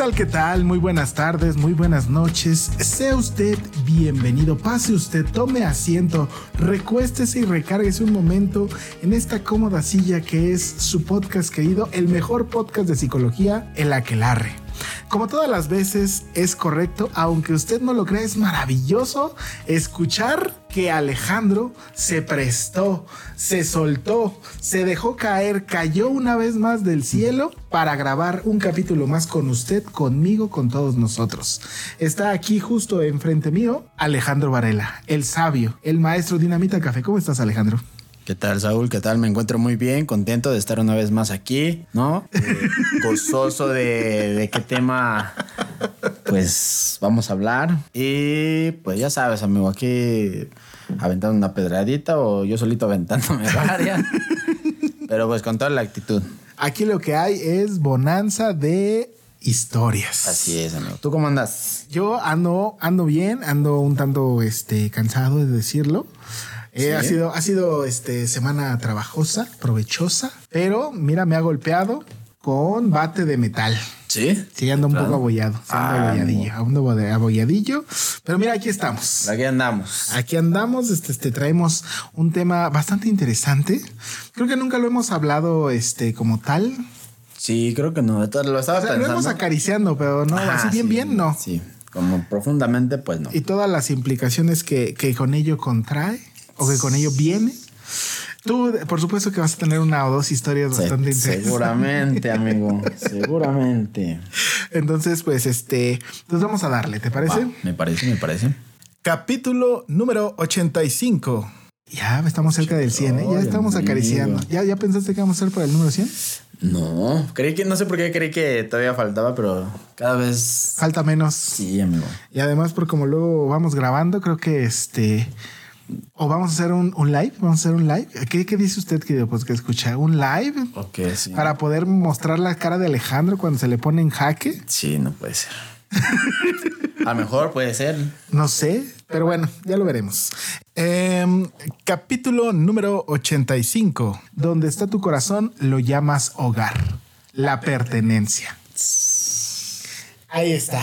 Tal, qué tal? Muy buenas tardes, muy buenas noches. Sea usted bienvenido, pase usted, tome asiento, recuéstese y recárguese un momento en esta cómoda silla que es su podcast querido, el mejor podcast de psicología, El Aquelarre. Como todas las veces es correcto, aunque usted no lo crea, es maravilloso escuchar que Alejandro se prestó, se soltó, se dejó caer, cayó una vez más del cielo para grabar un capítulo más con usted, conmigo, con todos nosotros. Está aquí justo enfrente mío Alejandro Varela, el sabio, el maestro Dinamita Café. ¿Cómo estás Alejandro? ¿Qué tal, Saúl? ¿Qué tal? Me encuentro muy bien, contento de estar una vez más aquí, ¿no? Eh, gozoso de, de qué tema, pues, vamos a hablar. Y pues ya sabes, amigo, aquí aventando una pedradita o yo solito aventándome varias. Pero pues con toda la actitud. Aquí lo que hay es bonanza de historias. Así es, amigo. ¿Tú cómo andas? Yo ando, ando bien, ando un tanto este, cansado de decirlo. Eh, ha sido, ha sido este, semana trabajosa, provechosa, pero mira, me ha golpeado con bate de metal. ¿Sí? Sí, ando un poco abollado. Sí, Ah, abolladillo, ando abo- abolladillo. Pero mira, aquí estamos. Aquí andamos. Aquí andamos, este, este, traemos un tema bastante interesante. Creo que nunca lo hemos hablado este, como tal. Sí, creo que no. Lo estaba O sea, lo pensando. hemos acariciando, pero no, así bien, sí, bien, no. Sí, como profundamente, pues no. y todas las implicaciones que, que con ello contrae o que con ello viene. Tú, por supuesto que vas a tener una o dos historias Se- bastante interesantes. seguramente, amigo. seguramente. Entonces, pues, este, pues vamos a darle, ¿te parece? Va, me parece, me parece. Capítulo número 85. Ya estamos cerca del 100, ¿eh? Ya estamos amigo. acariciando. ¿Ya, ¿Ya pensaste que vamos a ser para el número 100? No, creí que, no sé por qué creí que todavía faltaba, pero cada vez. Falta menos. Sí, amigo. Y además, por como luego vamos grabando, creo que este. O vamos a hacer un, un live. Vamos a hacer un live. ¿Qué, qué dice usted, querido? Pues que escucha un live Ok, sí. para poder mostrar la cara de Alejandro cuando se le pone en jaque. Sí, no puede ser. A lo mejor puede ser. No sé, pero bueno, ya lo veremos. Em, capítulo número 85. Donde está tu corazón, lo llamas hogar. La pertenencia. Ahí está.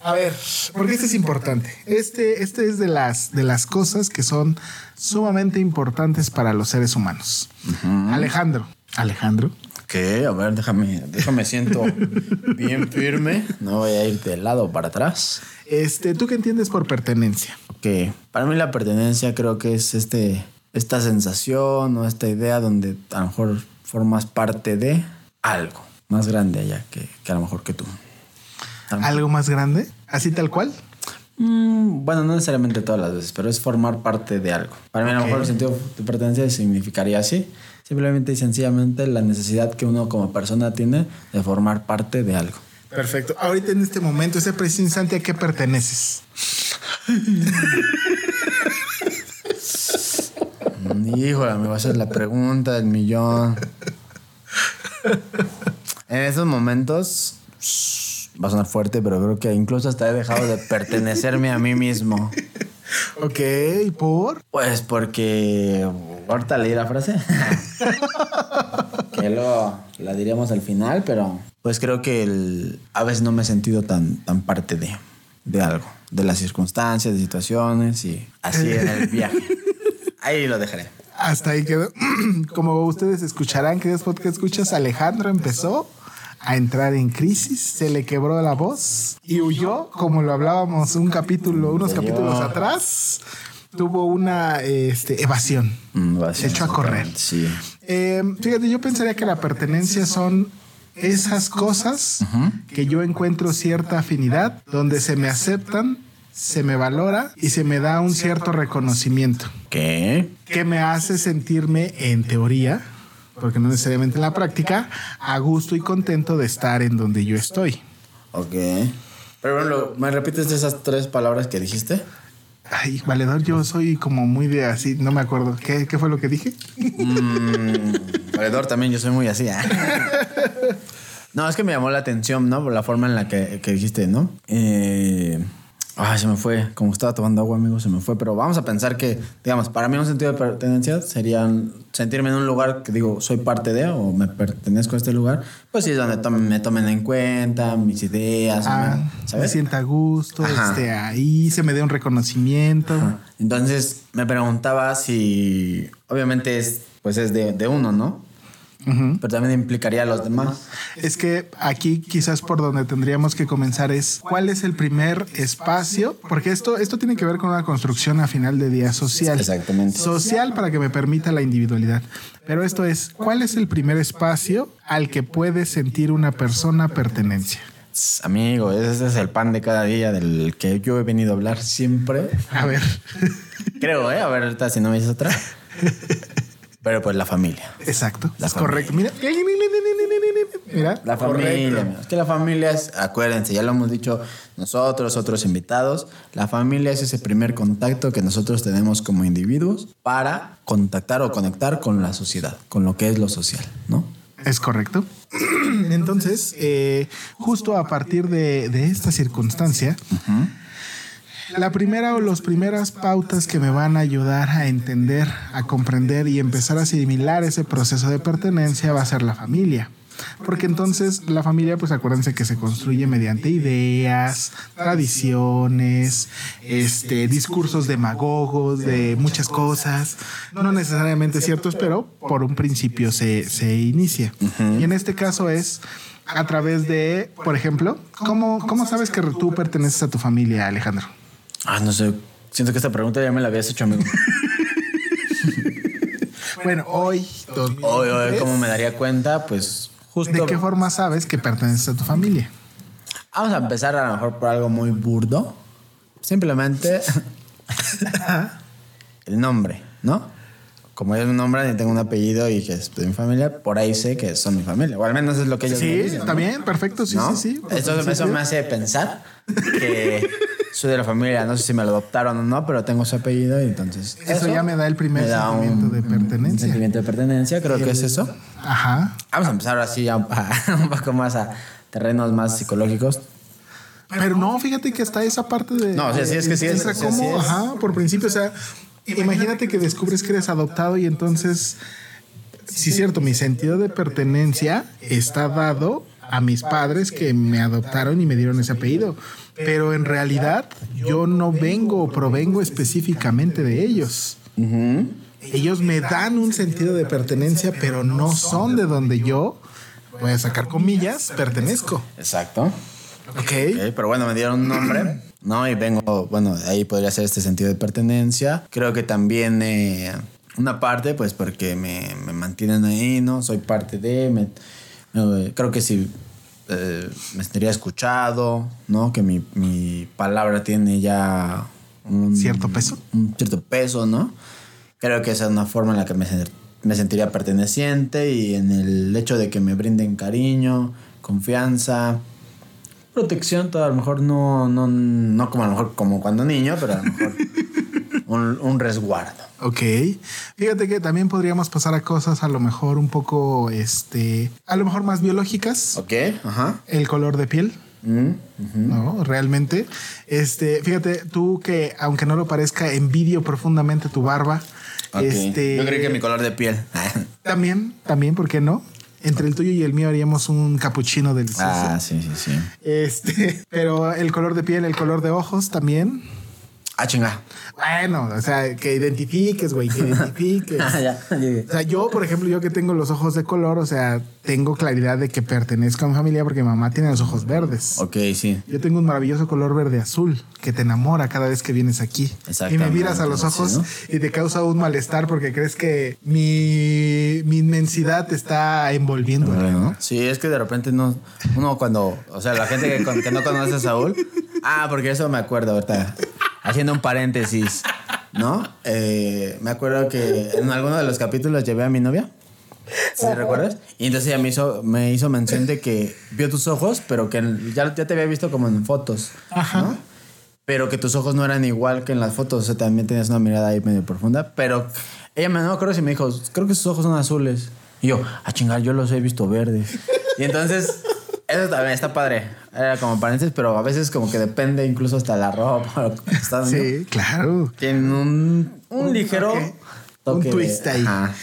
A ver, porque este es importante. Este, este es de las, de las cosas que son sumamente importantes para los seres humanos. Alejandro. Alejandro. ¿Qué? A ver, déjame, déjame siento bien firme. No voy a ir de lado para atrás. Este, ¿tú qué entiendes por pertenencia? Ok, para mí la pertenencia creo que es este, esta sensación o esta idea donde a lo mejor formas parte de algo más grande allá que, que a lo mejor que tú. ¿Algo más grande? ¿Así tal cual? Mm, bueno, no necesariamente todas las veces, pero es formar parte de algo. Para mí a lo mejor el sentido de pertenencia significaría así. Simplemente y sencillamente la necesidad que uno como persona tiene de formar parte de algo. Perfecto. Ahorita en este momento, ese preciso instante, ¿a qué perteneces? Híjole, me va a hacer la pregunta del millón. En esos momentos va a sonar fuerte, pero creo que incluso hasta he dejado de pertenecerme a mí mismo. Ok, ¿por? Pues porque ahorita leí la frase. que lo la diríamos al final, pero pues creo que el- a veces no me he sentido tan, tan parte de, de algo, de las circunstancias, de situaciones y así en el viaje. Ahí lo dejaré. Hasta ahí quedó. Como ustedes escucharán, que después que escuchas, Alejandro empezó a entrar en crisis, se le quebró la voz y huyó, como lo hablábamos un capítulo, unos capítulos atrás, tuvo una este, evasión. Mm, Se echó a correr. Sí. Eh, fíjate, yo pensaría que la pertenencia son esas cosas que yo encuentro cierta afinidad, donde se me aceptan, se me valora y se me da un cierto reconocimiento ¿Qué? que me hace sentirme en teoría, porque no necesariamente en la práctica, a gusto y contento de estar en donde yo estoy. Ok. Pero bueno, ¿me repites esas tres palabras que dijiste? Ay, valedor, yo soy como muy de así, no me acuerdo. ¿Qué, qué fue lo que dije? Mm, valedor también, yo soy muy así. ¿eh? No, es que me llamó la atención, ¿no? Por la forma en la que, que dijiste, ¿no? Eh, ay, se me fue. Como estaba tomando agua, amigo, se me fue. Pero vamos a pensar que, digamos, para mí un sentido de pertenencia sería sentirme en un lugar que digo, soy parte de o me pertenezco a este lugar. Pues sí, es donde tomen- me tomen en cuenta mis ideas, Ah, me- sienta a gusto, esté ahí, se me dé un reconocimiento. Entonces me preguntaba si, obviamente es, pues es de, de uno, ¿no? Pero también implicaría a los demás. Es que aquí quizás por donde tendríamos que comenzar es cuál es el primer espacio, porque esto, esto tiene que ver con una construcción a final de día social. Exactamente. Social para que me permita la individualidad. Pero esto es, ¿cuál es el primer espacio al que puede sentir una persona pertenencia? Amigo, ese es el pan de cada día del que yo he venido a hablar siempre. A ver, Creo, ¿eh? A ver, ahorita si no me dices otra. Pero pues la familia. exacto, La es correcto. Mira, mira, La familia. Es que la familia es, acuérdense, ya lo hemos dicho nosotros, otros invitados, la familia es ese primer contacto que nosotros tenemos como individuos para contactar o conectar con la sociedad, con lo que es lo social, ¿no? Es correcto. Entonces, eh, justo a partir de, de esta circunstancia, la primera o las primeras pautas que me van a ayudar a entender, a comprender y empezar a asimilar ese proceso de pertenencia va a ser la familia. Porque entonces la familia, pues acuérdense que se construye mediante ideas, tradiciones, este, discursos demagogos de muchas cosas, no necesariamente ciertos, pero por un principio se, se inicia. Y en este caso es a través de, por ejemplo, ¿cómo, ¿cómo sabes que tú perteneces a tu familia, Alejandro? Ah, no sé. Siento que esta pregunta ya me la habías hecho, amigo. Bueno, hoy, Hoy, hoy, 2023, ¿cómo me daría cuenta? Pues justo. ¿de qué forma sabes que perteneces a tu familia? Vamos a empezar a lo mejor por algo muy burdo. Simplemente el nombre, ¿no? Como ellos me nombran y tengo un apellido y que es de mi familia, por ahí sé que son mi familia. O al menos es lo que ellos me Sí, dicen. está ¿no? bien, perfecto, sí, ¿No? sí, sí. Eso, Sí, eso sí. me hace pensar que soy de la familia. No sé si me lo adoptaron o no, pero tengo su apellido y entonces. Eso ya me da el primer sentimiento de pertenencia. Un sentimiento de pertenencia, creo que es eso. Ajá. Vamos a empezar así ya un poco más a terrenos más psicológicos. Pero no, fíjate que está esa parte de. No, o sea, sí es que sí es, como, sí es. ajá, por principio, o sea, imagínate que descubres que eres adoptado y entonces, sí es cierto, mi sentido de pertenencia está dado a mis padres que me adoptaron y me dieron ese apellido. Pero en realidad yo no vengo o provengo específicamente de ellos. Ellos me dan un sentido de pertenencia, pero no son de donde yo, voy a sacar comillas, pertenezco. Exacto. ¿Ok? Ok, pero bueno, me dieron un nombre, ¿no? Y vengo, bueno, ahí podría ser este sentido de pertenencia. Creo que también eh, una parte, pues porque me, me mantienen ahí, ¿no? Soy parte de, me- creo que si eh, me estaría escuchado, ¿no? Que mi, mi palabra tiene ya un ¿Cierto peso? Un cierto peso, ¿no? Creo que esa es una forma en la que me, me sentiría perteneciente y en el hecho de que me brinden cariño, confianza, protección, todo, a lo mejor no, no, no como a lo mejor como cuando niño, pero a lo mejor un resguardo. Ok. Fíjate que también podríamos pasar a cosas a lo mejor un poco, este, a lo mejor más biológicas. Ok, ajá. El color de piel. Mm, No, realmente. Este, fíjate, tú que, aunque no lo parezca, envidio profundamente tu barba. ok. Este. Yo creí que mi color de piel. También, también, ¿por qué no? Entre el tuyo y el mío haríamos un capuchino delicioso. ah, sí, sí, sí. Este, pero el color de piel, el color de ojos también. Ah, chinga. Bueno, o sea, que identifiques, güey, que identifiques. Ah, ya. O sea, yo, por ejemplo, yo que tengo los ojos de color, o sea, tengo claridad de que pertenezco a mi familia porque mi mamá tiene los ojos verdes. Ok, sí. Yo tengo un maravilloso color verde azul que te enamora cada vez que vienes aquí. Y me miras a los sí, ojos ¿no? y te causa un malestar porque crees que mi, mi inmensidad te está envolviendo. ¿no? Sí, es que de repente no, uno cuando, o sea, la gente que, que no conoce a Saúl, ah, porque eso me acuerdo ahorita, haciendo un paréntesis, ¿no? Eh, me acuerdo que en alguno de los capítulos llevé a mi novia, ¿sí recuerdas? Y entonces ella me hizo, me hizo mención de que vio tus ojos, pero que ya, ya te había visto como en fotos, ¿no? Pero que tus ojos no eran igual que en las fotos, o sea, también tenías una mirada ahí medio profunda, pero ella me no me acuerdo si me dijo, creo que sus ojos son azules. Y yo, a chingar, yo los he visto verdes. Y entonces, eso también está padre. Era como paréntesis, pero a veces como que depende incluso hasta la ropa. estás. Sí, claro. Tienen un, un ligero toque un de- twist ahí. Ajá.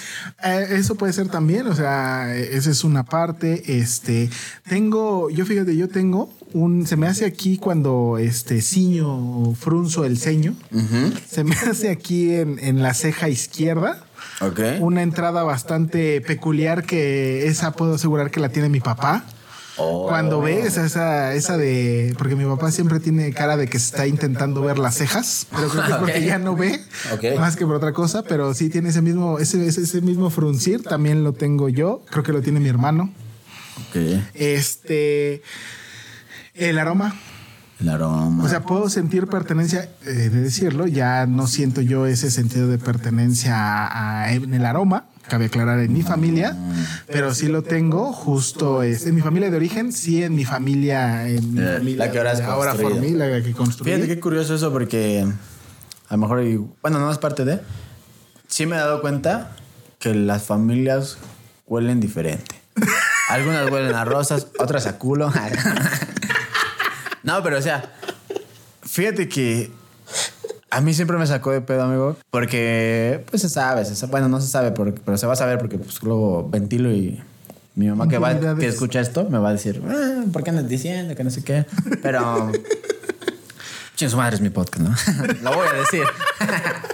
Eh, eso puede ser también, o sea, esa es una parte. Este, tengo, yo fíjate, yo tengo un, se me hace aquí cuando este ciño o frunzo el ceño, se me hace aquí en, en la ceja izquierda. Ok. Una entrada bastante peculiar que esa puedo asegurar que la tiene mi papá. Oh. Cuando ves esa, esa de. Porque mi papá siempre tiene cara de que está intentando ver las cejas, pero creo que es porque ya no ve más que por otra cosa. Pero sí tiene ese mismo, ese, ese, mismo fruncir. También lo tengo yo. Creo que lo tiene mi hermano. Este. El aroma. El aroma. O sea, puedo sentir pertenencia, eh, de decirlo, ya no siento yo ese sentido de pertenencia a- a- en el aroma, cabe aclarar en mi familia, pero sí lo tengo justo es, en mi familia de origen, sí en mi familia, en mi Eh, familia la que ahora has ahora formé, la que construí. Fíjate qué curioso eso porque a lo mejor, bueno, no es parte de. Sí me he dado cuenta que las familias huelen diferente. Algunas huelen a rosas, otras a culo. no, pero o sea, fíjate que a mí siempre me sacó de pedo, amigo, porque pues se sabe, se sabe- bueno, no se sabe, pero, pero se va a saber porque pues, luego ventilo y mi mamá que va que escucha esto me va a decir, "Ah, ¿por qué andas diciendo que no sé qué? Pero Chin, su madre es mi podcast, ¿no? Lo voy a decir.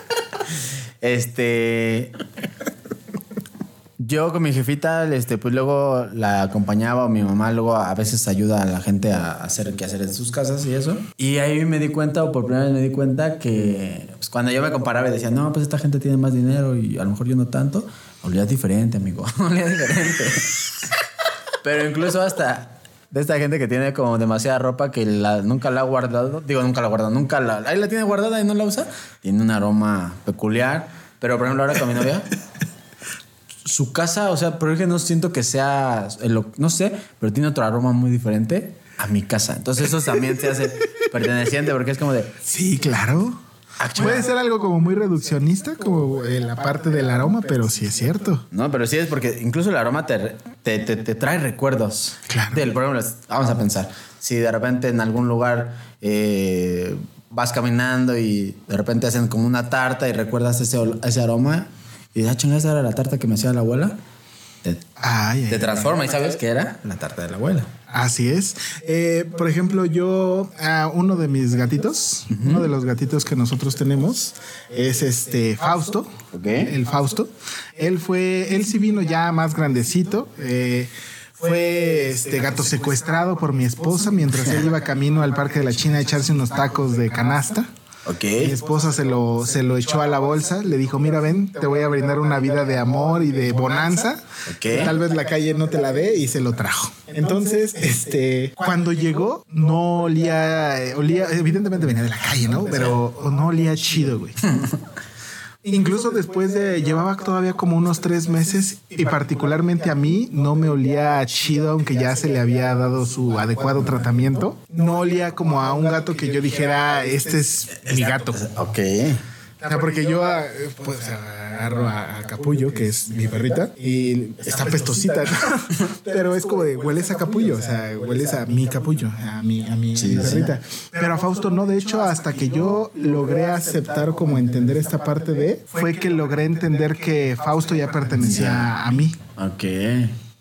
este. Yo con mi jefita, este, pues luego la acompañaba o mi mamá luego a veces ayuda a la gente a hacer qué hacer en sus casas y eso. Y ahí me di cuenta, o por primera vez me di cuenta que pues, cuando yo me comparaba y decía, no, pues esta gente tiene más dinero y a lo mejor yo no tanto, olía diferente, amigo. olía diferente. Pero incluso hasta de esta gente que tiene como demasiada ropa que la- nunca la ha guardado. Digo, nunca la ha guardado, nunca la. Ahí la tiene guardada y no la usa. Tiene un aroma peculiar. Pero por ejemplo, ahora con mi novia. Su casa, o sea, pero es que no siento que sea. el- no sé, pero tiene otro aroma muy diferente a mi casa. Entonces, eso también se hace perteneciente porque es como de. Sí, claro. Puede ser algo como muy reduccionista, como eh, la parte del aroma, pero sí es cierto. No, pero sí es porque incluso el aroma te, te, te- te trae recuerdos. Claro. Del, por ejemplo, vamos a pensar, si de repente en algún lugar eh, vas caminando y de repente hacen como una tarta y recuerdas ese, ese aroma y ah, chinga, esa era la tarta que me hacía la abuela, te, Ay, ay, te transforma y sabes que era la tarta de la abuela. Así es. Eh, por ejemplo, yo, a uno de mis gatitos, uno de los gatitos que nosotros tenemos es este Fausto. Ok. El Fausto. Él fue, él sí vino ya más grandecito. eh, fue este gato secuestrado por mi esposa mientras él iba camino al Parque de la China a echarse unos tacos de canasta. Ok. Mi esposa se lo, se lo echó a la bolsa, le dijo, mira, ven, te voy a brindar una vida de amor y de bonanza. Ok. Tal vez la calle no te la dé y se lo trajo. Entonces, este, cuando llegó, no olía, eh, olía, evidentemente venía de la calle, ¿no? Pero no olía chido, güey. Incluso después de, llevaba todavía como unos tres meses y particularmente a mí no me olía chido, aunque ya se le había dado su adecuado tratamiento. No olía como a un gato que yo dijera, este es mi gato. Ok. O sea, porque yo ah, pues agarro a, a Capullo, que es mi perrita, y está pestosita, ¿no? pero es como de hueles a Capullo, o sea, hueles a mi Capullo, a mi, a mi, a mi perrita. Pero a Fausto no, de hecho, hasta que yo logré aceptar como entender esta parte de, fue que logré entender que Fausto ya pertenecía a mí. Ok.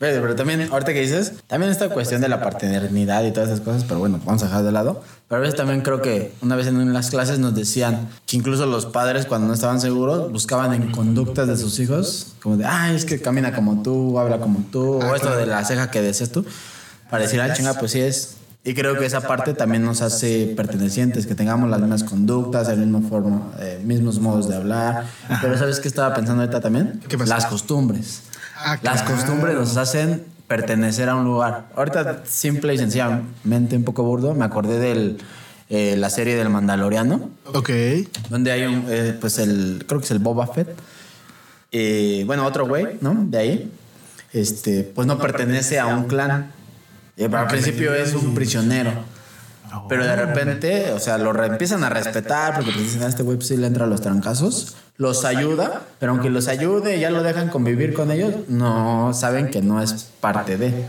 Pero, pero también, ahorita que dices, también esta cuestión de la paternidad y todas esas cosas, pero bueno, vamos a dejar de lado. Pero a veces también creo que una vez en las clases nos decían que incluso los padres cuando no estaban seguros buscaban en conductas de sus hijos, como de, ay, es que camina como tú, habla como tú, o esto de la ceja que decías tú, para decir, ah, chinga, pues sí es. Y creo que esa parte también nos hace pertenecientes, que tengamos las mismas conductas, el mismo forma, eh, mismos modos de hablar. Pero ¿sabes qué estaba pensando ahorita también? Las costumbres. Ah, Las claro. costumbres nos hacen pertenecer a un lugar. Ahorita, simple y sencillamente, un poco burdo, me acordé de la serie del Mandaloriano, Ok. donde hay un, eh, pues el, creo que es el Boba Fett. Y bueno, otro güey, ¿no? De ahí, este, pues no pertenece a un clan. Al principio es un prisionero. Pero de repente, o sea, lo empiezan a respetar porque pues dicen, a este güey pues, sí le entra a los trancazos. Los ayuda, pero aunque los ayude y ya lo dejan convivir con ellos, no saben que no es parte de.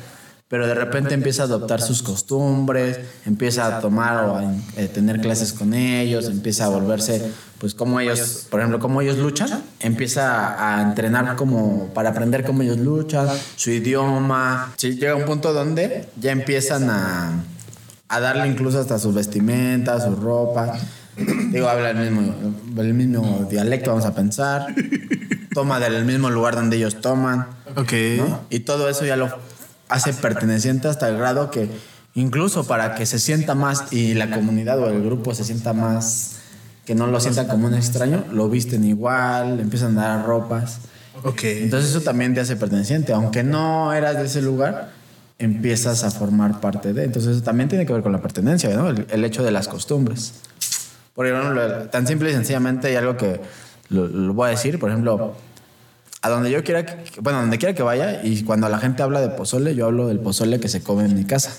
Pero de repente empieza a adoptar sus costumbres, empieza a tomar o a eh, tener clases con ellos, empieza a volverse, pues como ellos, por ejemplo, como ellos luchan, empieza a entrenar como para aprender cómo ellos luchan, su idioma. Sí, llega un punto donde ya empiezan a, a darle incluso hasta sus vestimentas, su ropa. Digo, habla el mismo, el mismo dialecto, vamos a pensar. Toma del mismo lugar donde ellos toman. Ok. ¿no? Y todo eso ya lo hace perteneciente hasta el grado que incluso para que se sienta más y la comunidad o el grupo se sienta más, que no lo sienta como un extraño, lo visten igual, empiezan a dar ropas. Ok. Entonces eso también te hace perteneciente, aunque no eras de ese lugar, empiezas a formar parte de. Entonces eso también tiene que ver con la pertenencia, ¿no? El, el hecho de las costumbres. Por ejemplo, tan simple y sencillamente hay algo que lo, lo voy a decir, por ejemplo, a donde yo quiera, que, bueno, donde quiera que vaya y cuando la gente habla de pozole, yo hablo del pozole que se come en mi casa.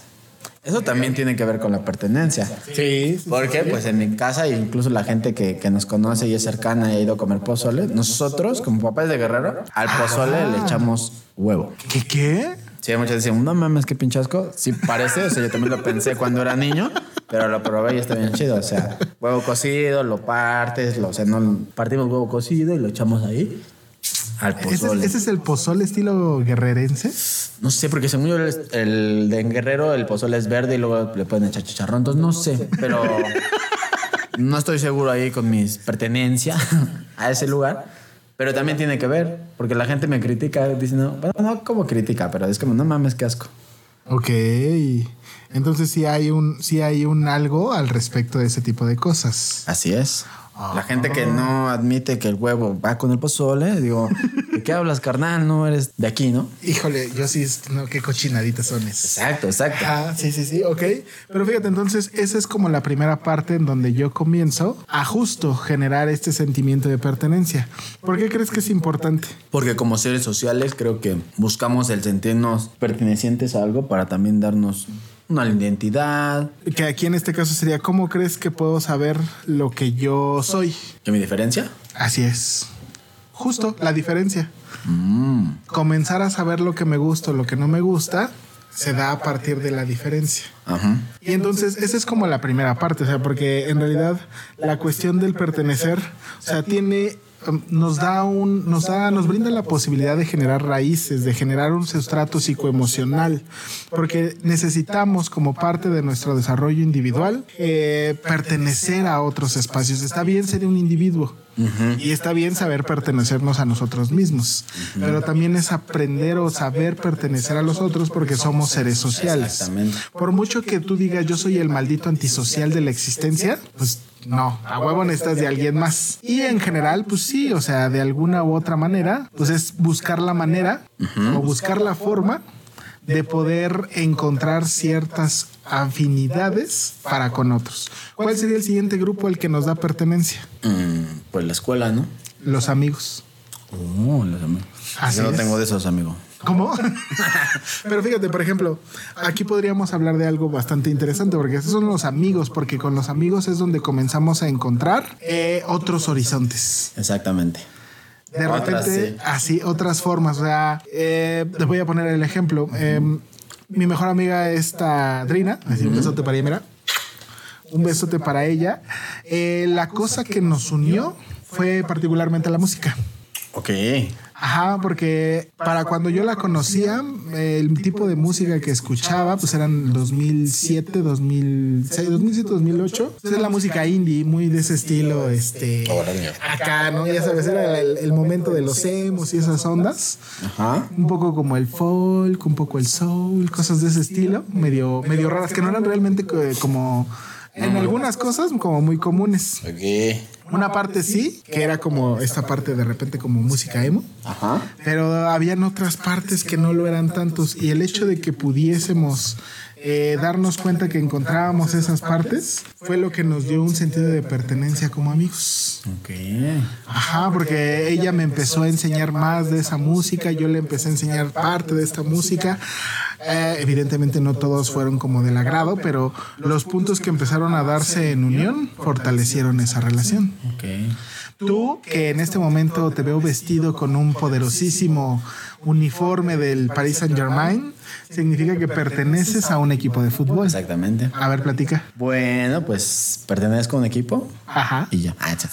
Eso también tiene que ver con la pertenencia. Sí. Porque pues en mi casa e incluso la gente que, que nos conoce y es cercana y ha ido a comer pozole, nosotros como papás de guerrero, al pozole le echamos huevo. ¿Qué qué? Sí, muchos dicen, no mames, qué pinchasco. Sí parece, o sea, yo también lo pensé cuando era niño, pero lo probé y está bien chido. O sea, huevo cocido, lo partes, lo, o sea, no, partimos huevo cocido y lo echamos ahí al ¿Ese, pozole. ese es el pozole estilo guerrerense? No sé, porque según yo el, el de en Guerrero el pozole es verde y luego le pueden echar chicharrón. Entonces no sé, pero no estoy seguro ahí con mis pertenencias a ese lugar. Pero también tiene que ver, porque la gente me critica diciendo, bueno, no como critica, pero es como, no mames, qué asco. Ok. Entonces sí hay un, sí hay un algo al respecto de ese tipo de cosas. Así es. La gente que no admite que el huevo va con el pozole, digo, ¿de qué hablas, carnal? No eres de aquí, ¿no? Híjole, yo sí, no, qué cochinaditas son esas. Exacto, exacto. Ah, sí, sí, sí, ok. Pero fíjate, entonces esa es como la primera parte en donde yo comienzo a justo generar este sentimiento de pertenencia. ¿Por qué crees que es importante? Porque como seres sociales creo que buscamos el sentirnos pertenecientes a algo para también darnos una identidad, Que aquí en este caso sería, ¿cómo crees que puedo saber lo que yo soy? que mi diferencia. Así es. Justo la diferencia. Mm. Comenzar a saber lo que me gusta o lo que no me gusta se da a partir de la diferencia. Ajá. Y entonces esa es como la primera parte, o sea, porque en realidad la cuestión del pertenecer, o sea, tiene nos da un nos da nos brinda la posibilidad de generar raíces, de generar un sustrato psicoemocional, porque necesitamos como parte de nuestro desarrollo individual eh, pertenecer a otros espacios. Está bien ser un individuo, y está bien saber pertenecernos a nosotros mismos, pero también es aprender o saber pertenecer a los otros porque somos seres sociales. Por mucho que tú digas yo soy el maldito antisocial de la existencia, pues no, a huevo necesitas de alguien más. Y en general, pues sí, o sea, de alguna u otra manera, pues es buscar la manera o buscar la forma de poder encontrar ciertas afinidades para con otros. ¿Cuál sería el siguiente grupo al que nos da pertenencia? Mm, pues la escuela, ¿no? Los amigos. Oh, los amigos. Así Yo no es. tengo de esos amigos. ¿Cómo? Pero fíjate, por ejemplo, aquí podríamos hablar de algo bastante interesante, porque esos son los amigos, porque con los amigos es donde comenzamos a encontrar eh, otros horizontes. Exactamente. De Otras, repente, sí. así, otras formas. O sea, eh, les voy a poner el ejemplo. Eh, mi mejor amiga esta Drina, así un besote para ella, mira. Un besote para ella. Eh, la cosa que nos unió fue particularmente la música. Ok. Ajá, porque para cuando yo la conocía, el tipo de música que escuchaba, pues eran 2007, 2006, 2007, 2008. Pues es la música indie, muy de ese estilo, este, acá, ¿no? Ya sabes, era el, el momento de los emos y esas ondas. Ajá. Un poco como el folk, un poco el soul, cosas de ese estilo, medio, medio raras, que no eran realmente co- como, en algunas cosas, como muy comunes. Ok. Una parte sí, que era como esta parte de repente como música emo. Ajá. Pero habían otras partes que no lo eran tantos y el hecho de que pudiésemos eh, darnos cuenta que encontrábamos esas partes fue lo que nos dio un sentido de pertenencia como amigos. Ok. Ajá, porque ella me empezó a enseñar más de esa música, yo le empecé a enseñar parte de esta música. Eh, evidentemente no todos fueron como del agrado, pero los puntos que empezaron a darse en unión fortalecieron esa relación. Ok. Tú, que en este momento te veo vestido con un poderosísimo uniforme del Paris Saint Germain, significa que perteneces a un equipo de fútbol. Exactamente. A ver, platica. Bueno, pues pertenezco a un equipo Ajá. y ya. Ah.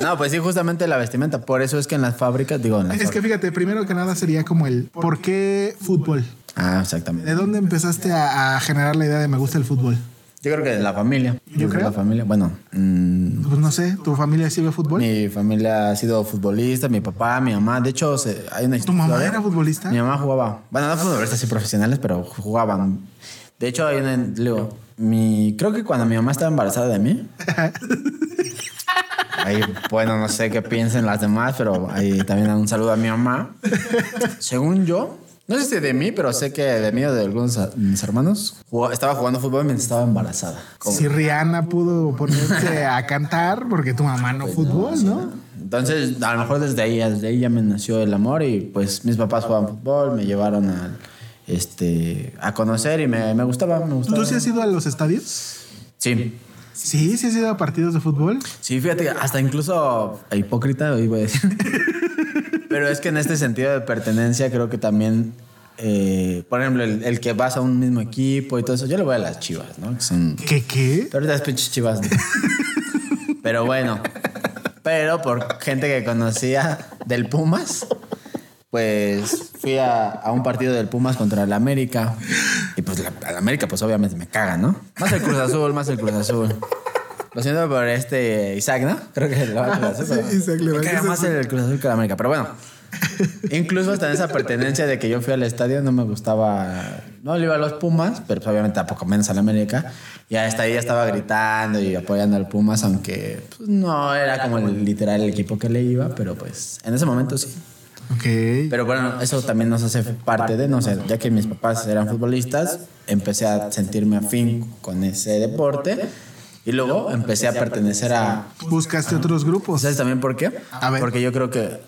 No, pues sí, justamente la vestimenta. Por eso es que en las fábricas, digo, en las Es que fíjate, primero que nada sería como el ¿por qué fútbol? Ah, exactamente. ¿De dónde empezaste a, a generar la idea de me gusta el fútbol? Yo creo que de la familia. Yo creo. La familia. Bueno, mm, Pues no sé, ¿tu familia sí ve fútbol? mi familia ha sido futbolista, mi papá, mi mamá. De hecho, se- hay una ¿Tu mamá era futbolista? Mi mamá jugaba. Bueno, no futbolistas así profesionales, pero jugaban. De hecho, hay una. Digo, mi, creo que cuando mi mamá estaba embarazada de mí. Ahí, bueno, no sé qué piensen las demás, pero ahí también un saludo a mi mamá. Según yo, no sé si de mí, pero sé que de mí o de algunos de mis hermanos, jugaba- estaba jugando fútbol mientras estaba embarazada. Si Rihanna pudo ponerse a cantar porque tu mamá no fútbol, ¿no? Entonces, a lo mejor desde ahí, desde ahí ya me nació el amor y pues mis papás jugaban fútbol, me llevaron a, este, a conocer y me, me gustaba, me gustaba. ¿Tú sí has ido a los estadios? Sí. Sí, sí has ido a partidos de fútbol. Sí, fíjate, hasta incluso hipócrita, iba a decir. Pero es que en este sentido de pertenencia creo que también, eh, por ejemplo, el, el que vas a un mismo equipo y todo eso, yo le voy a las chivas, ¿no? Que son... ¿Qué qué? Pero ahorita pinches chivas. ¿no? Pero bueno. Pero por gente que conocía del Pumas, pues fui a, a un partido del Pumas contra el América. Y pues la, al América, pues obviamente me caga, ¿no? Más el Cruz Azul, más el Cruz Azul. Lo siento por este Isaac, ¿no? Creo que le va a Cruz Azul. Isaac le va caga Cruz más el Cruz Azul que el América. Pero bueno. Incluso hasta en esa pertenencia de que yo fui al estadio no me gustaba. No le iba a los Pumas, pero pues, obviamente tampoco menos al América. Y hasta ahí ya estaba gritando y apoyando al Pumas, aunque pues, no era como el, literal el equipo que le iba, pero pues en ese momento sí. Ok. Pero bueno, eso también nos hace parte de, no sé, ya que mis papás eran futbolistas, empecé a sentirme afín con ese deporte y luego empecé a pertenecer a, ¿Buscaste otros grupos? ¿Sabes también por qué? A ver. Porque yo creo que.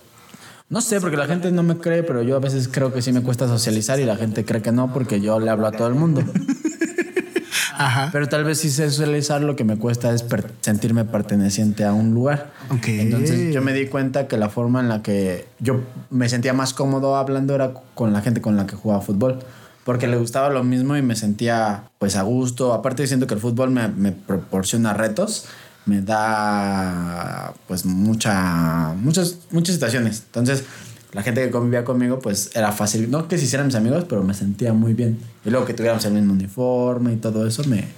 No sé, porque la gente no me cree, pero yo a veces creo que sí me cuesta socializar y la gente cree que no, porque yo le hablo a todo el mundo. Ajá. Pero tal vez sí sé socializar, lo que me cuesta es per- sentirme perteneciente a un lugar. Ok. Entonces yo me di cuenta que la forma en la que yo me sentía más cómodo hablando era con la gente con la que jugaba fútbol. Porque le gustaba lo mismo y me sentía pues a gusto. Aparte siento que el fútbol me, me proporciona retos. Me da pues mucha, muchas, muchas situaciones. Entonces la gente que convivía conmigo pues era fácil. No que se hicieran mis amigos, pero me sentía muy bien. Y luego que tuviéramos el mismo uniforme y todo eso me,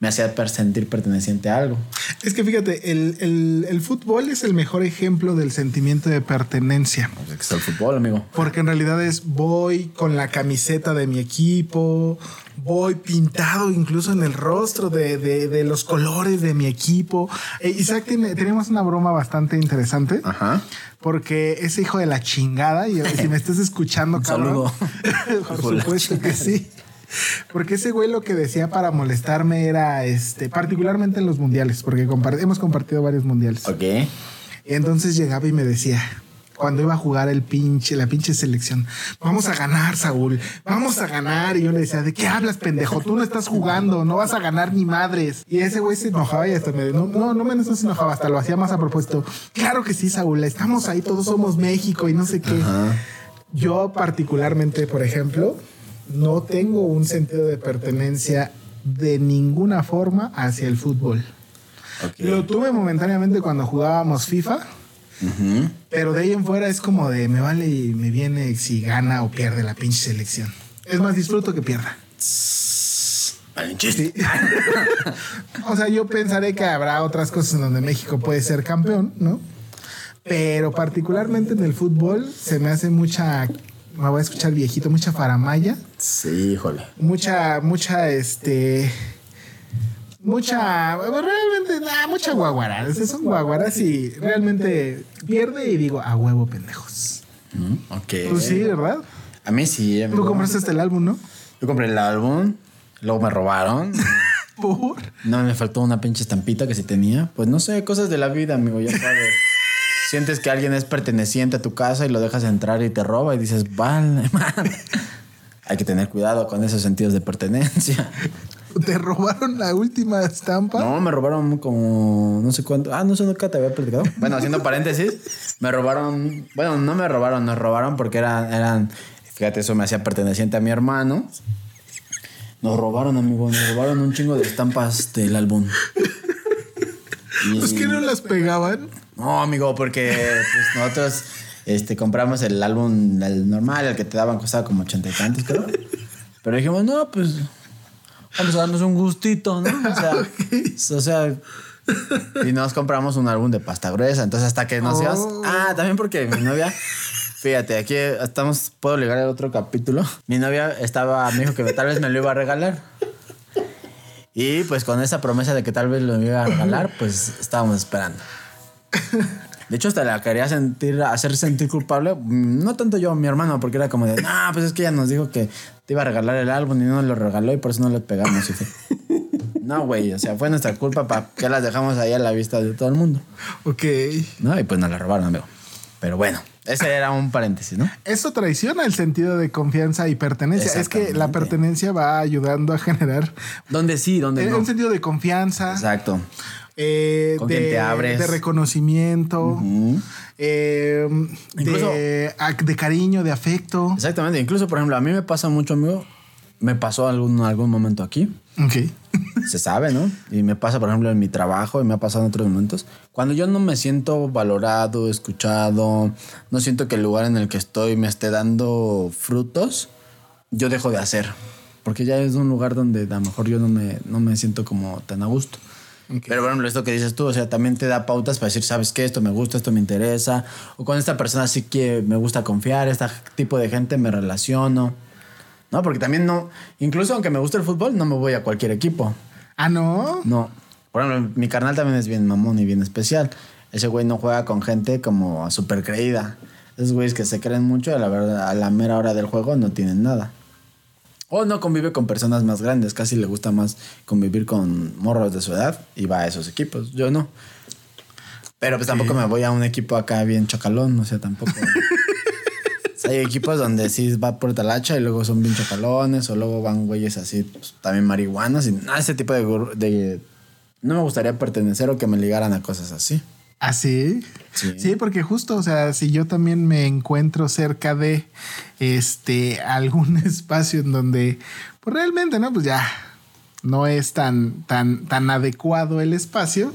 me hacía sentir perteneciente a algo. Es que fíjate, el, el- el fútbol es el mejor ejemplo del sentimiento de pertenencia. Está el fútbol, amigo. Porque en realidad es voy con la camiseta de mi equipo, voy pintado incluso en el rostro de, de- de los colores de mi equipo. Eh, Isaac, tenemos una broma bastante interesante. Ajá. Porque ese hijo de la chingada, y si me estás escuchando, cabrón, saludo. por supuesto que sí. Porque ese güey lo que decía para molestarme era, este, particularmente en los mundiales, porque hemos compartido varios mundiales. Ok. Entonces llegaba y me decía, cuando iba a jugar el pinche, la pinche selección. Vamos a ganar, Saúl. Vamos a ganar. Y yo le decía, ¿de qué hablas, pendejo? Tú no estás jugando, no vas a ganar ni madres. Y ese güey se enojaba y hasta me no, no, no menos no se enojaba, hasta lo hacía más a propósito. Claro que sí, Saúl, estamos ahí, todos somos México y no sé qué. Yo particularmente, por ejemplo, no tengo un sentido de pertenencia de ninguna forma hacia el fútbol. Lo tuve momentáneamente cuando jugábamos FIFA, pero de ahí en fuera es como de me vale y me viene si gana o pierde la pinche selección. Es más, disfruto que pierda. Sí. o sea, yo pensaré que habrá otras cosas en donde México puede ser campeón, ¿no? Pero particularmente en el fútbol se me hace mucha, me voy a escuchar viejito, mucha faramaya, Sí, híjole. mucha, mucha, este, mucha, realmente, nah, mucha guaguara. Son guaguaras y realmente pierde y digo, a huevo, pendejos. Mm, Ok. Tú sí, ¿verdad? A mí sí. amigo. Tú compraste este el álbum, ¿no? Yo compré el álbum, luego me robaron. Por. No, me faltó una pinche estampita que sí tenía. Pues no sé, cosas de la vida, amigo, ya sabes. Sientes que alguien es perteneciente a tu casa y lo dejas entrar y te roba y dices, vale, man. Hay que tener cuidado con esos sentidos de pertenencia. ¿Te robaron la última estampa? No, me robaron como no sé cuánto. Ah, no sé, nunca te había platicado. Bueno, haciendo paréntesis, me robaron. Bueno, no me robaron, nos robaron porque eran, eran. Fíjate, eso me hacía perteneciente a mi hermano. Nos robaron, amigo, nos robaron un chingo de estampas del álbum. Pues que no las pegaban. No, amigo, porque pues, nosotros este, compramos el álbum el normal, el que te daban costaba como ochenta y tantos, creo. Pero dijimos, no, pues vamos a darnos un gustito, ¿no? O sea, o sea, y nos compramos un álbum de pasta gruesa. Entonces, hasta que nos Oh. íbamos. Ah, también porque mi novia. Fíjate, aquí estamos. Puedo ligar el otro capítulo. Mi novia estaba. Me dijo que tal vez me lo iba a regalar. Y pues con esa promesa de que tal vez lo iba a regalar, pues estábamos esperando. De hecho, hasta la quería sentir, hacer sentir culpable. No tanto yo, mi hermano, porque era como de, no, pues es que ella nos dijo que te iba a regalar el álbum y no lo regaló y por eso no lo pegamos. Y fue, no, güey, o sea, fue nuestra culpa para que las dejamos ahí a la vista de todo el mundo. Ok. ¿No? Y pues nos la robaron, amigo. Pero bueno, ese era un paréntesis, ¿no? Eso traiciona el sentido de confianza y pertenencia. Es que la pertenencia va ayudando a generar ¿Dónde sí, dónde eh, no? un sentido de confianza, Exacto. Eh, Con de, quién te abres. de reconocimiento, eh, Incluso- de cariño, de afecto. Exactamente. Incluso, por ejemplo, a mí me pasa mucho, amigo. Me pasó algún, algún momento aquí. Ok. se sabe, ¿no? Y me pasa, por ejemplo, en mi trabajo y me ha pasado en otros momentos. Cuando yo no me siento valorado, escuchado, no siento que el lugar en el que estoy me esté dando frutos, yo dejo de hacer. Porque ya es un lugar donde a lo mejor yo no me, no me siento como tan a gusto. Pero, por ejemplo, esto que dices tú, o sea, también te da pautas para decir, ¿sabes qué? Esto me gusta, esto me interesa. O con esta persona sí que me gusta confiar, este tipo de gente me relaciono. No, porque también no, incluso aunque me guste el fútbol, no me voy a cualquier equipo. Ah, no. No. Por ejemplo, mi carnal también es bien mamón y bien especial. Ese güey no juega con gente como súper creída. Esos güeyes que se creen mucho, a la verdad, a la mera hora del juego no tienen nada. O no convive con personas más grandes, casi le gusta más convivir con morros de su edad y va a esos equipos. Yo no. Pero pues tampoco me voy a un equipo acá bien chocalón, o sea, tampoco. O sea, hay equipos donde sí va por talacha y luego son bien chocalones o luego van güeyes así, pues, también marihuanas y nada, ese tipo de, de... No me gustaría pertenecer o que me ligaran a cosas así. ¿Ah, sí? Sí. Sí, porque justo, o sea, si yo también me encuentro cerca de este algún espacio en donde, pues realmente, ¿no? Pues ya no es tan, tan, tan adecuado el espacio,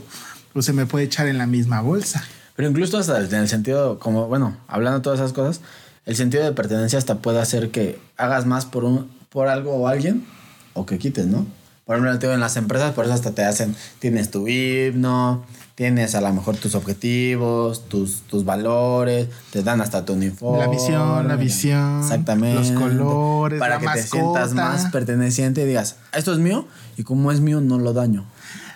pues se me puede echar en la misma bolsa. Pero incluso hasta en el sentido, como, bueno, hablando de todas esas cosas, el sentido de pertenencia hasta puede hacer que hagas más por, un, por algo o alguien o que quites, ¿no? Por ejemplo, en las empresas, por eso hasta te hacen, tienes tu himno, tienes a lo mejor tus objetivos, tus, tus valores, te dan hasta tu uniforme. La visión, la visión, Exactamente. los colores, Para la que te sientas más perteneciente y digas, esto es mío y como es mío no lo daño.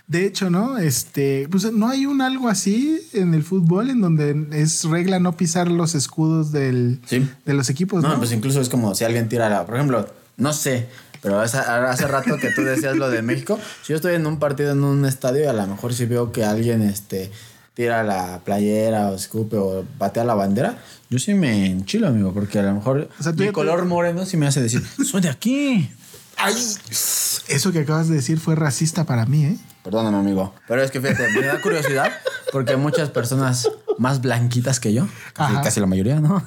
De hecho, ¿no? Este, pues no hay un algo así en el fútbol en donde es regla no pisar los escudos del, Sí. de los equipos, No, ¿no? pues incluso es como si alguien tira la. Por ejemplo, no sé, pero hace, hace rato que tú decías lo de México. Si yo estoy en un partido en un estadio y a lo mejor si veo que alguien este, tira la playera o escupe o patea la bandera, yo sí me enchilo, amigo, porque a lo mejor O sea, mi color moreno sí me hace decir, soy de aquí. Ay, eso que acabas de decir fue racista para mí, ¿eh? Perdóname, amigo. Pero es que fíjate, me da curiosidad porque muchas personas más blanquitas que yo, casi, la mayoría, ¿no?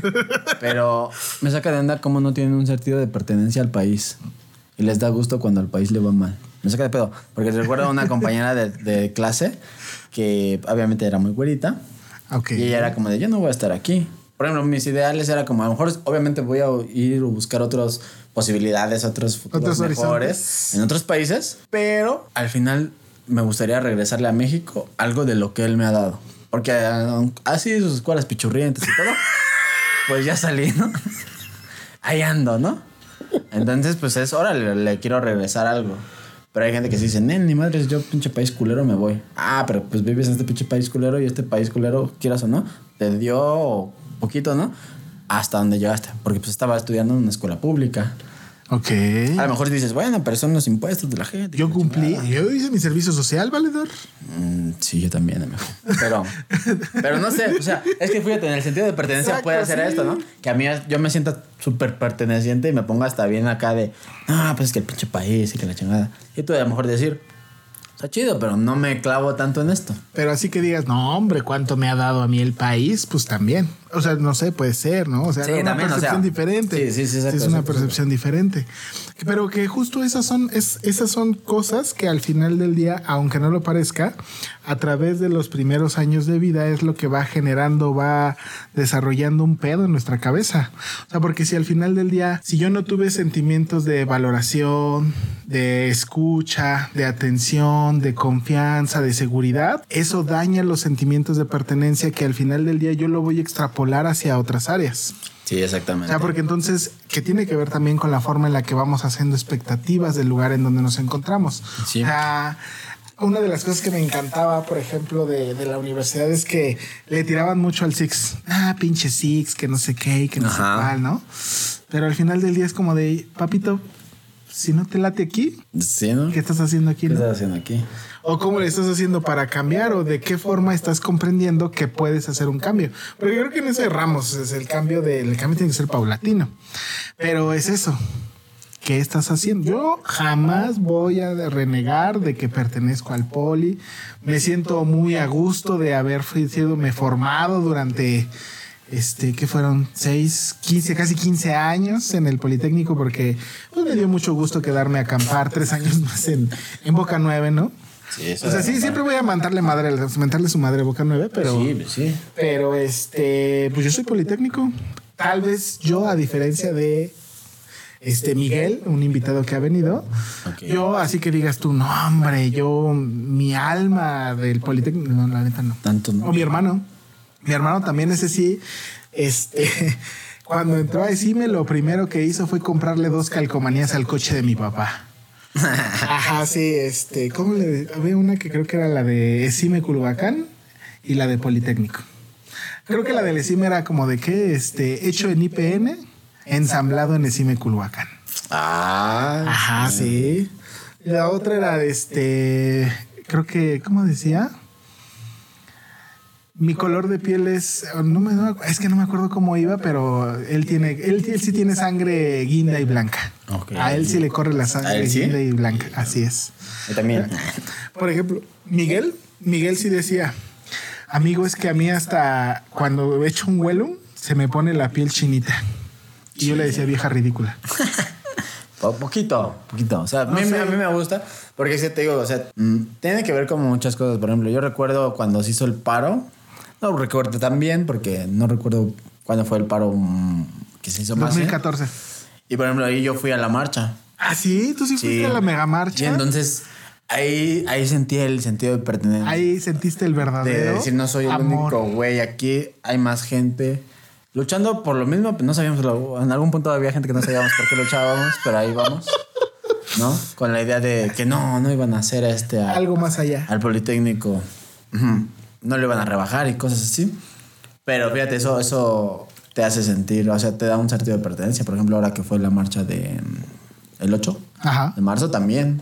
Pero me saca de onda cómo no tienen un sentido de pertenencia al país. Y les da gusto cuando al país le va mal. Me saca de pedo. Porque recuerdo a una compañera de, de clase que obviamente era muy güerita. Ok. Y ella era como de, yo no voy a estar aquí. Por ejemplo, mis ideales era como, a lo mejor, obviamente voy a ir o buscar otras posibilidades, otros futuros Otros mejores horizontes. en otros países, pero al final me gustaría regresarle a México algo de lo que él me ha dado. Porque ah, así sus escuelas pichurrientes y todo, pues ya salí, ¿no? Ahí ando, ¿no? Entonces, pues es hora, le, quiero regresar algo. Pero hay gente que se dice, nen, ni madre, yo pinche país culero me voy. Ah, pero pues vives en este pinche país culero y este país culero, quieras o no, te dio poquito, ¿no? Hasta donde llegaste. Porque pues estaba estudiando en una escuela pública. Ok. A lo mejor dices, bueno, pero son los impuestos de la gente. Yo cumplí, chingada. yo hice mi servicio social, valedor. Mm, sí, yo también, amigo. Pero, pero no sé, o sea, es que fíjate, en el sentido de pertenencia Exacto, puede ser sí. esto, ¿no? Que a mí yo me siento súper perteneciente y me pongo hasta bien acá de, no, pues es que el pinche país y que la chingada. Y tú a lo mejor decir, está chido, pero no me clavo tanto en esto. Pero así que digas, no, hombre, cuánto me ha dado a mí el país, pues también. O sea, no sé, puede ser, ¿no? O sea, Sí, una también, o percepción sea, diferente. sí, sí, sí, exacto, Es una percepción diferente. Pero que justo esas son, es, esas son cosas que al final del día, aunque no lo parezca, a través de los primeros años de vida es lo que va generando, va desarrollando un pedo en nuestra cabeza. O sea, porque si al final del día, si yo no tuve sentimientos de valoración, de escucha, de atención, de confianza, de seguridad, eso daña los sentimientos de pertenencia que al final del día yo lo voy a extrapolar hacia otras áreas. Sí, O exactamente. sea, porque entonces, que tiene que ver también con la forma en la que vamos haciendo expectativas del lugar en donde nos encontramos. Sí. O sea, una de las cosas que me encantaba, por ejemplo, de, de la universidad es que le tiraban mucho al Six. Ah, pinche Six, que no sé qué, que no sé Ajá. cuál, ¿no? Pero al final del día es como de, papito, si no te late aquí, Sí, ¿no? ¿qué ¿Qué estás haciendo aquí? no? estás haciendo aquí? ¿O cómo le estás haciendo para cambiar? ¿O de qué forma estás comprendiendo que puedes hacer un cambio? Porque yo creo que en eso erramos. Es el cambio del el cambio tiene que ser paulatino. Pero es eso. ¿Qué estás haciendo? Yo jamás voy a renegar de que pertenezco al poli. Me siento muy a gusto de haber sido me formado durante este, que fueron 6, 15, casi 15 años en el Politécnico, porque pues, me dio mucho gusto quedarme a acampar tres años más en, en Boca 9, ¿no? Sí, O sea, sí, siempre voy a mandarle madre, mentarle su madre Boca 9, pero. Sí, sí. Pero este, pues yo soy Politécnico. Tal vez yo, a diferencia de este Miguel, un invitado que ha venido, yo así que digas tú, no, hombre, yo, mi alma del Politécnico, no, la neta no. Tanto no. O mi hermano. Mi hermano también, ese sí, este, cuando entró a decirme, lo primero que hizo fue comprarle dos calcomanías al coche de mi papá. Ajá, sí, este, ¿cómo le había una que creo que era la de Esime Culhuacán y la de Politécnico? Creo que la del Esime era como de que, este, hecho en IPN, ensamblado en Esime Culhuacán. Ah. Ajá, sí. La otra era de este, creo que, ¿cómo decía? Mi color de piel es, no me, no me- es que no me acuerdo cómo iba, pero él tiene, él, él sí tiene sangre guinda y blanca. Ok. A él sí le corre la ¿A sangre sí? guinda y blanca, así es. Yo también. Por ejemplo, Miguel, Miguel sí decía, amigo, es que a mí hasta cuando he hecho un vuelo se me pone la piel chinita. Y yo le decía vieja ridícula. Po- poquito, poquito. O sea, a mí, sé. a mí me gusta porque que te digo, o sea, mm, tiene que ver con muchas cosas. Por ejemplo, yo recuerdo cuando se hizo el paro, no recuerdo tan bien porque no recuerdo cuándo fue el paro mm, que se hizo más. ¿eh? 2014. Y por ejemplo, ahí yo fui a la marcha. Ah, sí, tú sí fuiste a la mega marcha. Y entonces ahí, ahí sentí el sentido de pertenencia. Ahí sentiste el de verdadero. decir, no soy el amor. único güey aquí, hay más gente. Luchando por lo mismo, pues no sabíamos, lo- en algún punto había gente que no sabíamos por qué luchábamos, pero ahí vamos, ¿no? Con la idea de que no, no iban a hacer este a- Algo más allá. al Politécnico, ujú, no le iban a rebajar y cosas así. Pero fíjate, eso, eso te hace sentir, o sea, te da un sentido de pertenencia. Por ejemplo, ahora que fue la marcha de mm, el 8 Ajá. de marzo también.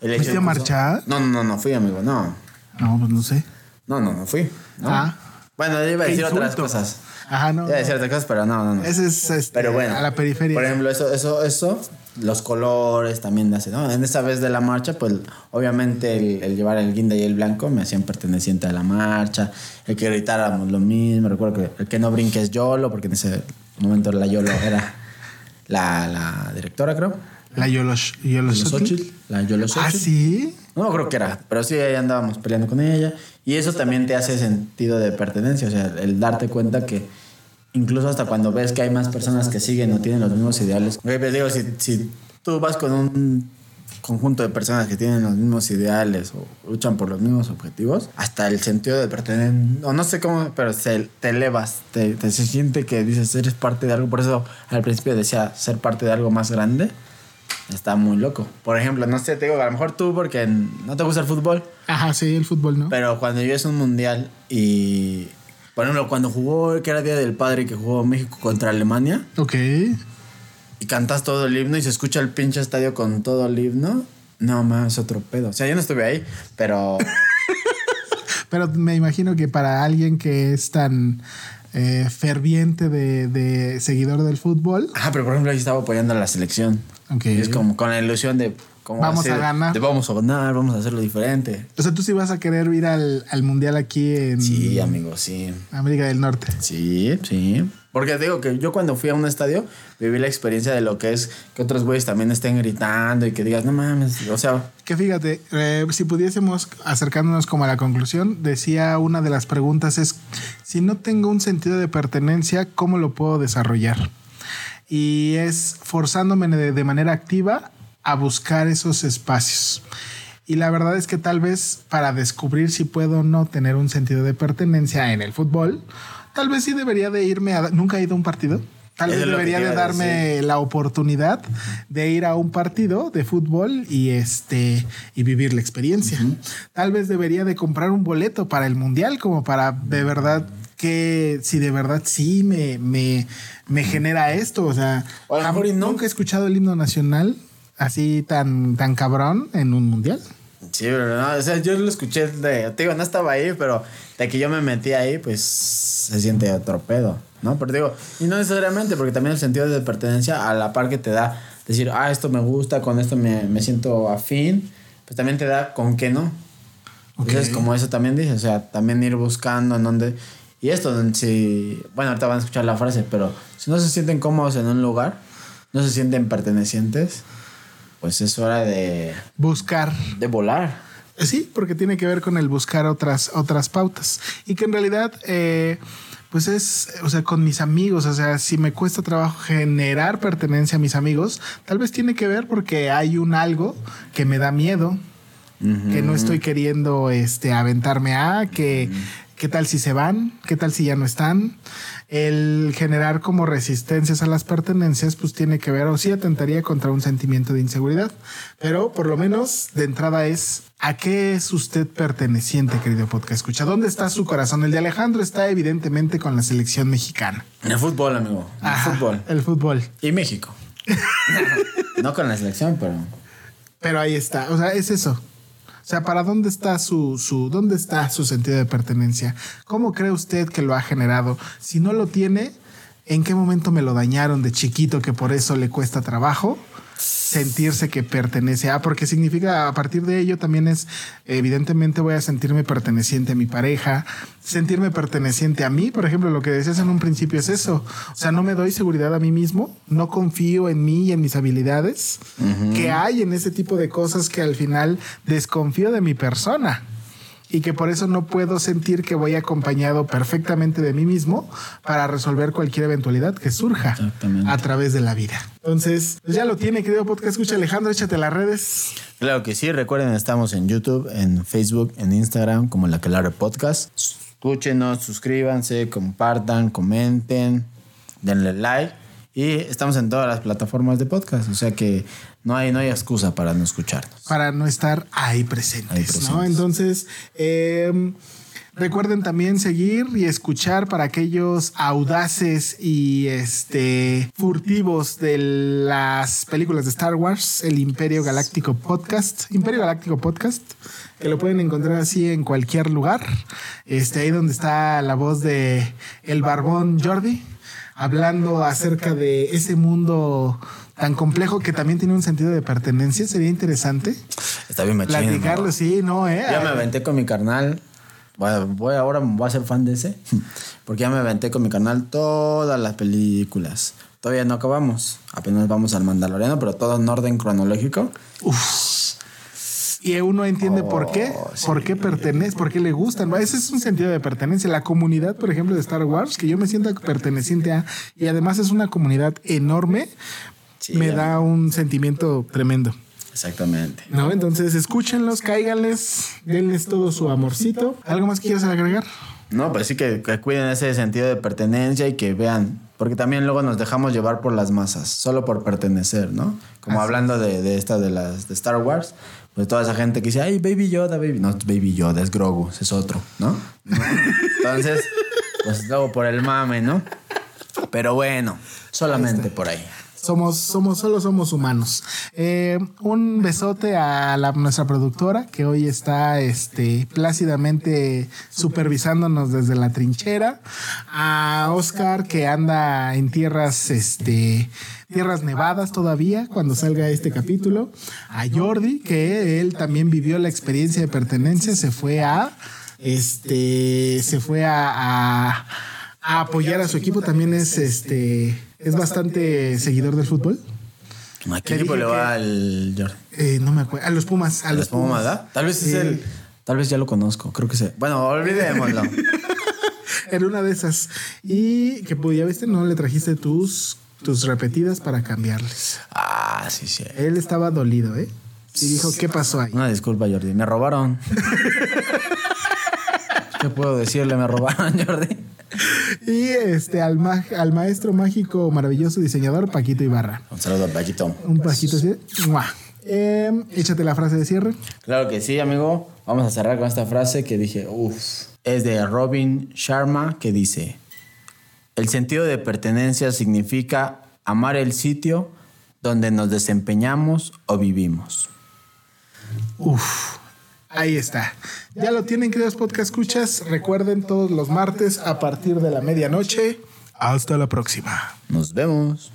El hecho ¿Fuiste a marchar? No, no, no, no fui, amigo, no. No, pues no sé. No, no, no fui. ¿no? Ah. Bueno, yo iba a decir otras insulto. cosas. Ajá, no. Iba a decir otras cosas, pero no, no, no. Ese es este, Pero bueno. a la periferia. Por ejemplo, eso, eso, eso, los colores también hace, ¿no? En esta vez de la marcha, pues obviamente el, el llevar el guinda y el blanco me hacían perteneciente a la marcha, el que gritáramos lo mismo, recuerdo que el que no brinque es YOLO, porque en ese momento la YOLO era la, la directora, creo. la Yolosh, Yolosh- Xochitl, la YOLO Ah, Xochitl. sí. No creo que era, pero sí ahí andábamos peleando con ella. Y eso también te hace sentido de pertenencia, o sea, el darte cuenta que incluso hasta cuando ves que hay más personas que siguen o tienen los mismos ideales. Güey, pues digo, si, si tú vas con un conjunto de personas que tienen los mismos ideales o luchan por los mismos objetivos, hasta el sentido de pertenecer, o no sé cómo, pero se, te elevas, te, te se siente que dices, eres parte de algo. Por eso al principio decía ser parte de algo más grande. Está muy loco. Por ejemplo, no sé, te digo, a lo mejor tú porque no te gusta el fútbol, Ajá, sí, el fútbol, ¿no? pero cuando yo es un mundial y, por ejemplo, cuando jugó, que era Día del Padre, que jugó México contra Alemania, Ok. y cantas todo el himno y se escucha el pinche estadio con todo el himno, no más, otro pedo. O sea, yo no estuve ahí, pero Pero me imagino que para alguien que es tan eh, ferviente de, de seguidor del fútbol, Ah, pero por ejemplo, ahí estaba apoyando a la selección. Ok. Y es como con la ilusión de. Vamos a de- ganar. de vamos a ganar, vamos a hacerlo diferente. o sea, tú sí vas a querer ir al, al mundial aquí en Sí, amigo, sí. América del Norte. Sí, sí. Porque te digo que yo cuando fui a un estadio viví la experiencia de lo que es que otros güeyes también estén gritando y que digas, no mames, o sea, Que fíjate, eh, si pudiésemos acercándonos como a la conclusión, decía una de las preguntas es, si no tengo un sentido de pertenencia, ¿cómo lo puedo desarrollar? Y es forzándome de, de manera activa a buscar esos espacios. Y la verdad es que tal vez para descubrir si puedo o no tener un sentido de pertenencia en el fútbol, tal vez sí debería de irme a... ¿Nunca he ido a un partido? Tal vez debería de darme decir. la oportunidad de ir a un partido de fútbol y este y vivir la experiencia. Tal vez debería de comprar un boleto para el mundial como para de verdad que si de verdad sí me, me, me genera esto. O sea, y no. nunca he escuchado el himno nacional así tan, tan cabrón en un mundial. sí, pero no, o sea, yo lo escuché de, te digo, no estaba ahí, pero de que yo me metí ahí, pues se siente otro pedo, ¿no? Pero digo, y no necesariamente, porque también el sentido de pertenencia a la par que te da decir, ah, esto me gusta, con esto me, me siento afín, pues también te da con qué no. Entonces, Ok. como eso también dice, o sea, también ir buscando en dónde. Y esto, si. Bueno, ahorita van a escuchar la frase, pero si no se sienten cómodos en un lugar, no se sienten pertenecientes, pues es hora de, Buscar. de volar. Sí, porque tiene que ver con el buscar otras, otras pautas. Y que en realidad, eh, pues es, o sea, con mis amigos, o sea, si me cuesta trabajo generar pertenencia a mis amigos, tal vez tiene que ver porque hay un algo que me da miedo, que no estoy queriendo este, aventarme a, que qué tal si se van, qué tal si ya no están. El generar como resistencias a las pertenencias, pues tiene que ver, o sí atentaría contra un sentimiento de inseguridad. Pero por lo menos de entrada es, ¿a qué es usted perteneciente, querido podcast? Escucha, ¿dónde está su corazón? El de Alejandro está evidentemente con la selección mexicana. En el fútbol, amigo. El Ajá, fútbol. El fútbol. Y México. no con la selección, pero. Pero ahí está, o sea, es eso. O sea, ¿para dónde está su, su, dónde está su sentido de pertenencia? ¿Cómo cree usted que lo ha generado? Si no lo tiene, ¿en qué momento me lo dañaron de chiquito que por eso le cuesta trabajo? Sentirse que pertenece a, porque significa a partir de ello también es, evidentemente voy a sentirme perteneciente a mi pareja, sentirme perteneciente a mí, por ejemplo, lo que decías en un principio es eso, o sea, no me doy seguridad a mí mismo, no confío en mí y en mis habilidades, que hay en ese tipo de cosas que al final desconfío de mi persona y que por eso no puedo sentir que voy acompañado perfectamente de mí mismo para resolver cualquier eventualidad que surja a través de la vida. Entonces, pues ya lo tiene, querido podcast. Escucha, Alejandro, échate las redes. Claro que sí, recuerden, estamos en YouTube, en Facebook, en Instagram, como La Claro Podcast. Escúchenos, suscríbanse, compartan, comenten, denle like. Y estamos en todas las plataformas de podcast, o sea que no hay, no hay excusa para no escucharnos. para no estar ahí presentes, Ahí presentes. ¿no? Entonces, eh, Recuerden también seguir y escuchar para aquellos audaces y este furtivos de las películas de Star Wars, el Imperio Galáctico Podcast, Imperio Galáctico Podcast, que lo pueden encontrar así en cualquier lugar. Este ahí donde está la voz de el barbón Jordi hablando acerca de ese mundo tan complejo que también tiene un sentido de pertenencia. Sería interesante Está bien machín. platicarlo, ¿no? sí, no, eh. Ya me aventé con mi carnal. Voy, voy- ahora voy a ser fan de ese. Porque ya me aventé con mi canal todas las películas. Todavía no acabamos. Apenas vamos al Mandaloriano, pero todo en orden cronológico. Y uno entiende por qué, Oh, sí. por qué pertenece, por qué le gustan. Ese es un sentido de pertenencia. La comunidad, por ejemplo, de Star Wars, que yo me siento perteneciente a, y además es una comunidad enorme, Sí, me ya. da un sentimiento tremendo. Exactamente. ¿No? Entonces, escúchenlos, cáiganles, denles todo su amorcito. ¿Algo más que quieras agregar? No, pues sí que, que cuiden ese sentido de pertenencia y que vean. Porque también luego nos dejamos llevar por las masas, solo por pertenecer, ¿no? Como Así hablando de, de esta de las de Star Wars, pues toda esa gente que dice, ay, Baby Yoda, Baby. No, Baby Yoda, es Grogu, es otro, ¿no? Entonces, pues luego por el mame, ¿no? Pero bueno, solamente por ahí. Somos, somos, solo somos humanos. Eh, un besote a la- nuestra productora que hoy está este, plácidamente supervisándonos desde la trinchera. A Oscar que anda en tierras, este, tierras nevadas todavía cuando salga este capítulo. A Jordi que él también vivió la experiencia de pertenencia. Se fue a, este, se fue a, a- a apoyar a su equipo. También es, este, es bastante seguidor del fútbol. ¿A qué equipo le va al Jordi? Eh, no me acuerdo. A los Pumas. A ¿A los Pumas, ¿verdad? Tal vez es el. Tal vez ya lo conozco, creo que sí. Bueno, olvidémoslo. Era una de esas. Y que pues, ya viste, no le trajiste tus, tus repetidas para cambiarles. ah, sí, sí. Él estaba dolido, ¿eh? Y dijo, ¿qué pasó ahí? Una disculpa, Jordi. Me robaron. ¿Qué puedo decirle? Me robaron, Jordi. Y este, al, ma- al maestro mágico, maravilloso diseñador, Paquito Ibarra. Un saludo a Paquito. Un Paquito así. Eh, échate la frase de cierre. Claro que sí, amigo. Vamos a cerrar con esta frase que dije, uff. Es de Robin Sharma que dice, el sentido de pertenencia significa amar el sitio donde nos desempeñamos o vivimos. Uf, ahí está. Ya lo tienen, queridos podcast escuchas. Recuerden todos los martes a partir de la medianoche. Hasta la próxima. Nos vemos.